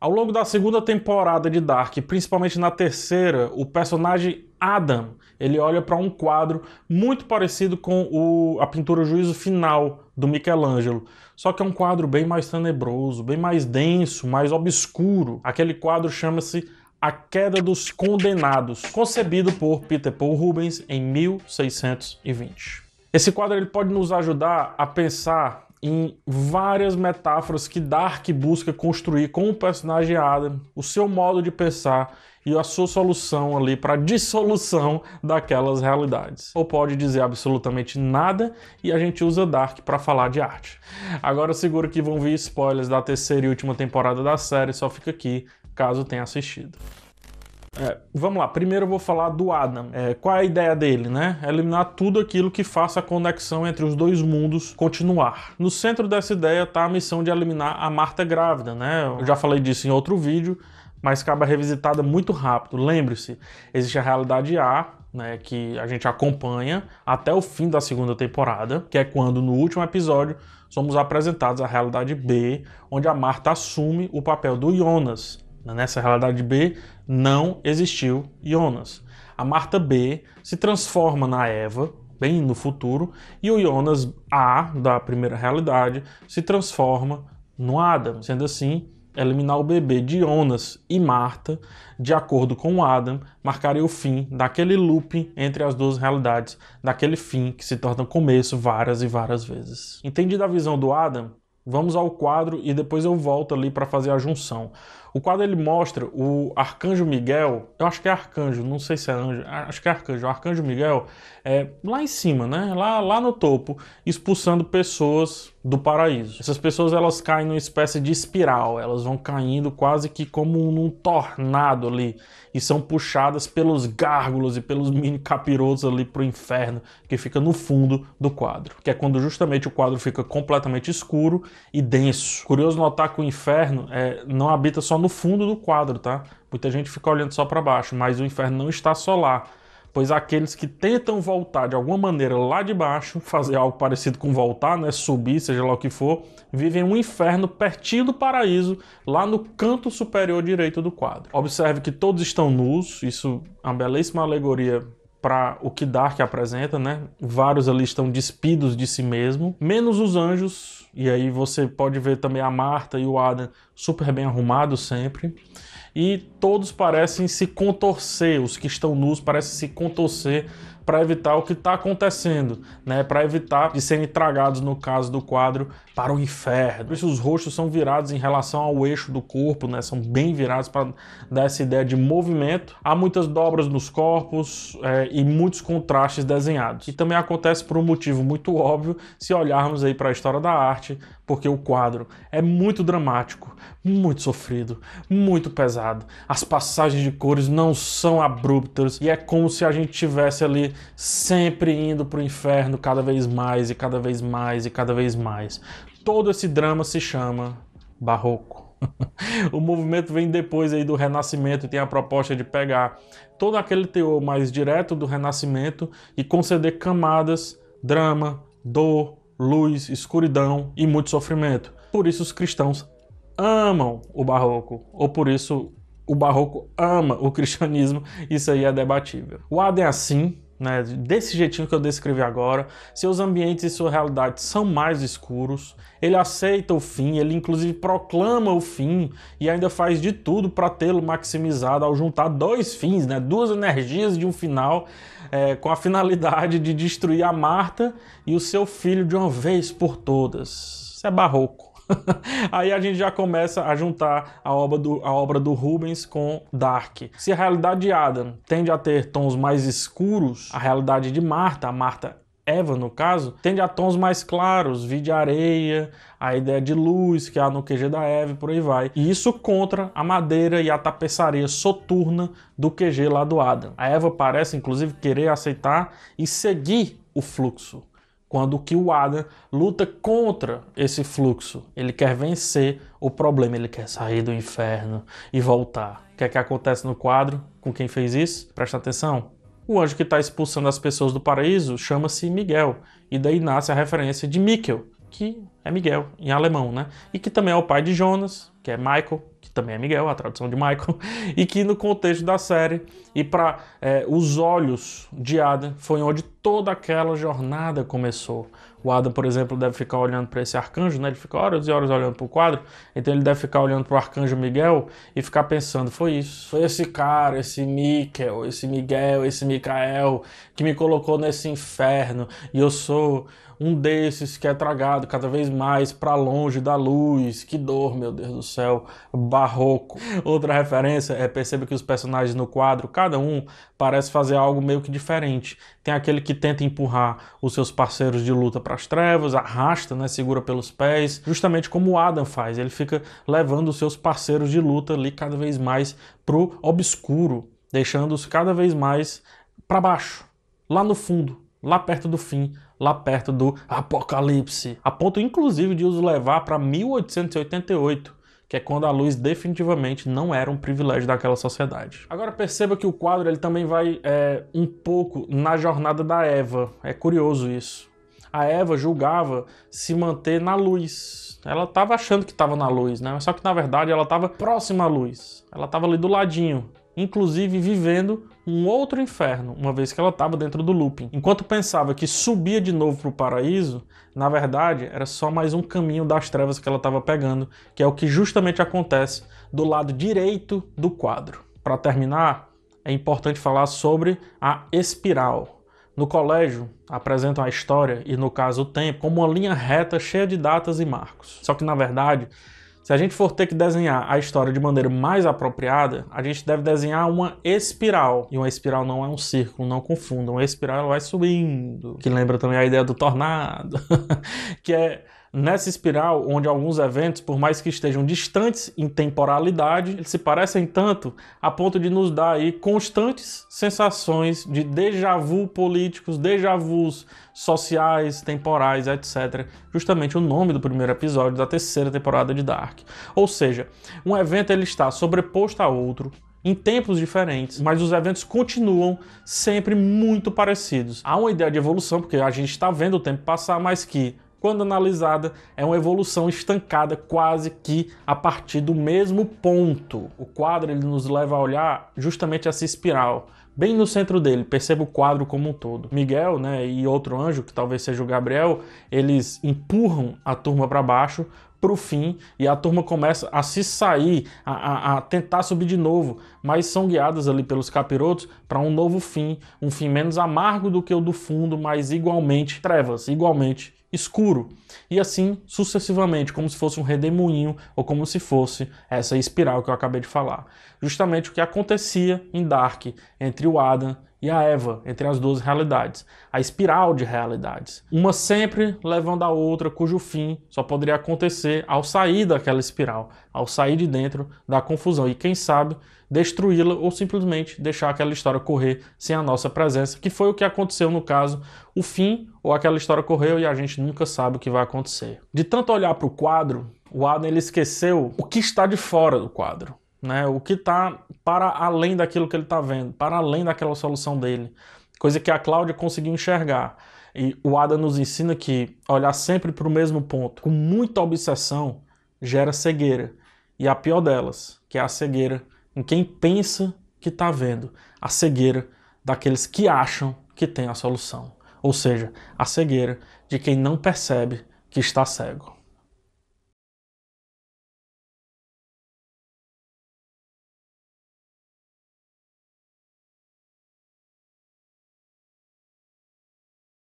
Ao longo da segunda temporada de Dark, principalmente na terceira, o personagem Adam, ele olha para um quadro muito parecido com o, a pintura Juízo Final do Michelangelo, só que é um quadro bem mais tenebroso, bem mais denso, mais obscuro. Aquele quadro chama-se A Queda dos Condenados, concebido por Peter Paul Rubens em 1620. Esse quadro ele pode nos ajudar a pensar em várias metáforas que Dark busca construir com o personagem Adam, o seu modo de pensar e a sua solução ali para dissolução daquelas realidades. Ou pode dizer absolutamente nada e a gente usa Dark para falar de arte. Agora segura que vão vir spoilers da terceira e última temporada da série, só fica aqui caso tenha assistido. É, vamos lá, primeiro eu vou falar do Adam. É, qual é a ideia dele, né? É eliminar tudo aquilo que faça a conexão entre os dois mundos continuar. No centro dessa ideia está a missão de eliminar a Marta grávida, né? Eu já falei disso em outro vídeo, mas acaba revisitada muito rápido. Lembre-se, existe a realidade A, né, que a gente acompanha até o fim da segunda temporada, que é quando no último episódio somos apresentados a realidade B, onde a Marta assume o papel do Jonas, Nessa realidade B não existiu Jonas. A Marta B se transforma na Eva, bem no futuro, e o Jonas A, da primeira realidade, se transforma no Adam. Sendo assim, eliminar o bebê de Jonas e Marta, de acordo com Adam, marcaria o fim daquele loop entre as duas realidades, daquele fim que se torna começo várias e várias vezes. Entendida a visão do Adam, vamos ao quadro e depois eu volto ali para fazer a junção. O quadro ele mostra o arcanjo Miguel, eu acho que é arcanjo, não sei se é anjo, acho que é arcanjo. O arcanjo Miguel é lá em cima, né? Lá, lá no topo, expulsando pessoas do paraíso. Essas pessoas elas caem numa espécie de espiral, elas vão caindo quase que como num tornado ali e são puxadas pelos gárgulas e pelos mini capirotos ali pro inferno que fica no fundo do quadro, que é quando justamente o quadro fica completamente escuro e denso. Curioso notar que o inferno é, não habita só no fundo do quadro, tá? Muita gente fica olhando só para baixo, mas o inferno não está só lá pois aqueles que tentam voltar de alguma maneira lá de baixo, fazer algo parecido com voltar, né, subir, seja lá o que for, vivem um inferno pertinho do paraíso, lá no canto superior direito do quadro. Observe que todos estão nus, isso é uma belíssima alegoria para o que Dark apresenta, né? Vários ali estão despidos de si mesmo, menos os anjos, e aí você pode ver também a Marta e o Adam super bem arrumados sempre e todos parecem se contorcer, os que estão nus parecem se contorcer para evitar o que está acontecendo, né? Para evitar de serem tragados, no caso do quadro, para o inferno. Por isso os rostos são virados em relação ao eixo do corpo, né? São bem virados para dar essa ideia de movimento. Há muitas dobras nos corpos é, e muitos contrastes desenhados. E também acontece por um motivo muito óbvio se olharmos aí para a história da arte, porque o quadro é muito dramático, muito sofrido, muito pesado. As passagens de cores não são abruptas e é como se a gente tivesse ali sempre indo para o inferno cada vez mais e cada vez mais e cada vez mais. Todo esse drama se chama barroco. o movimento vem depois aí do Renascimento e tem a proposta de pegar todo aquele teor mais direto do Renascimento e conceder camadas, drama, dor, luz, escuridão e muito sofrimento. Por isso os cristãos amam o barroco, ou por isso o barroco ama o cristianismo, isso aí é debatível. O Adam é assim, né, desse jeitinho que eu descrevi agora, seus ambientes e sua realidade são mais escuros, ele aceita o fim, ele inclusive proclama o fim e ainda faz de tudo para tê-lo maximizado ao juntar dois fins, né, duas energias de um final é, com a finalidade de destruir a Marta e o seu filho de uma vez por todas. Isso é barroco. Aí a gente já começa a juntar a obra, do, a obra do Rubens com Dark. Se a realidade de Adam tende a ter tons mais escuros, a realidade de Marta, a Marta Eva, no caso, tende a tons mais claros, vide areia, a ideia de luz que há no QG da Eva por aí vai. E isso contra a madeira e a tapeçaria soturna do QG lá do Adam. A Eva parece, inclusive, querer aceitar e seguir o fluxo, quando que o Adam luta contra esse fluxo. Ele quer vencer o problema, ele quer sair do inferno e voltar. O que é que acontece no quadro com quem fez isso? Presta atenção. O anjo que está expulsando as pessoas do paraíso chama-se Miguel, e daí nasce a referência de Mikkel, que é Miguel, em alemão, né? E que também é o pai de Jonas, que que é Michael, que também é Miguel, a tradução de Michael, e que no contexto da série e para é, os olhos de Adam foi onde toda aquela jornada começou. O Adam, por exemplo, deve ficar olhando para esse arcanjo, né? Ele fica horas e horas olhando para o quadro, então ele deve ficar olhando para o arcanjo Miguel e ficar pensando: foi isso, foi esse cara, esse Miquel, esse Miguel, esse Micael que me colocou nesse inferno e eu sou um desses que é tragado cada vez mais para longe da luz. Que dor, meu Deus do céu, barroco. Outra referência é perceba que os personagens no quadro, cada um parece fazer algo meio que diferente. Tem aquele que tenta empurrar os seus parceiros de luta para as trevas, arrasta, né, segura pelos pés, justamente como o Adam faz. Ele fica levando os seus parceiros de luta ali cada vez mais pro obscuro, deixando-os cada vez mais para baixo, lá no fundo, lá perto do fim, lá perto do apocalipse, a ponto inclusive de os levar para 1888, que é quando a luz definitivamente não era um privilégio daquela sociedade. Agora perceba que o quadro ele também vai é, um pouco na jornada da Eva. É curioso isso. A Eva julgava se manter na luz. Ela estava achando que estava na luz, né? Só que na verdade ela estava próxima à luz. Ela estava ali do ladinho inclusive vivendo um outro inferno, uma vez que ela estava dentro do looping. Enquanto pensava que subia de novo para o paraíso, na verdade era só mais um caminho das trevas que ela estava pegando, que é o que justamente acontece do lado direito do quadro. Para terminar, é importante falar sobre a espiral. No colégio, apresentam a história e, no caso, o tempo como uma linha reta cheia de datas e marcos. Só que, na verdade, se a gente for ter que desenhar a história de maneira mais apropriada, a gente deve desenhar uma espiral. E uma espiral não é um círculo, não confundam. Uma espiral vai subindo, que lembra também a ideia do tornado, que é nessa espiral onde alguns eventos, por mais que estejam distantes em temporalidade, eles se parecem tanto a ponto de nos dar aí constantes sensações de déjà vu políticos, déjà vus sociais, temporais, etc. Justamente o nome do primeiro episódio da terceira temporada de Dark. Ou seja, um evento ele está sobreposto a outro, em tempos diferentes, mas os eventos continuam sempre muito parecidos. Há uma ideia de evolução, porque a gente está vendo o tempo passar, mas que quando analisada, é uma evolução estancada quase que a partir do mesmo ponto. O quadro ele nos leva a olhar justamente essa espiral. Bem no centro dele, perceba o quadro como um todo. Miguel né, e outro anjo, que talvez seja o Gabriel, eles empurram a turma para baixo para o fim e a turma começa a se sair, a, a, a, tentar subir de novo, mas são guiadas ali pelos capirotos para um novo fim, um fim menos amargo do que o do fundo, mas igualmente trevas, igualmente escuro. E assim sucessivamente, como se fosse um redemoinho ou como se fosse essa espiral que eu acabei de falar. Justamente o que acontecia em Dark entre o Adam e a Eva, entre as duas realidades, a espiral de realidades. Uma sempre levando a outra, cujo fim só poderia acontecer ao sair daquela espiral, ao sair de dentro da confusão. E quem sabe destruí-la ou simplesmente deixar aquela história correr sem a nossa presença, que foi o que aconteceu no caso. O fim ou aquela história correu e a gente nunca sabe o que vai acontecer. De tanto olhar para o quadro, o Adam ele esqueceu o que está de fora do quadro. Né, o que está para além daquilo que ele está vendo, para além daquela solução dele, coisa que a Cláudia conseguiu enxergar. E o Adam nos ensina que olhar sempre para o mesmo ponto, com muita obsessão, gera cegueira. E a pior delas, que é a cegueira em quem pensa que está vendo, a cegueira daqueles que acham que tem a solução, ou seja, a cegueira de quem não percebe que está cego.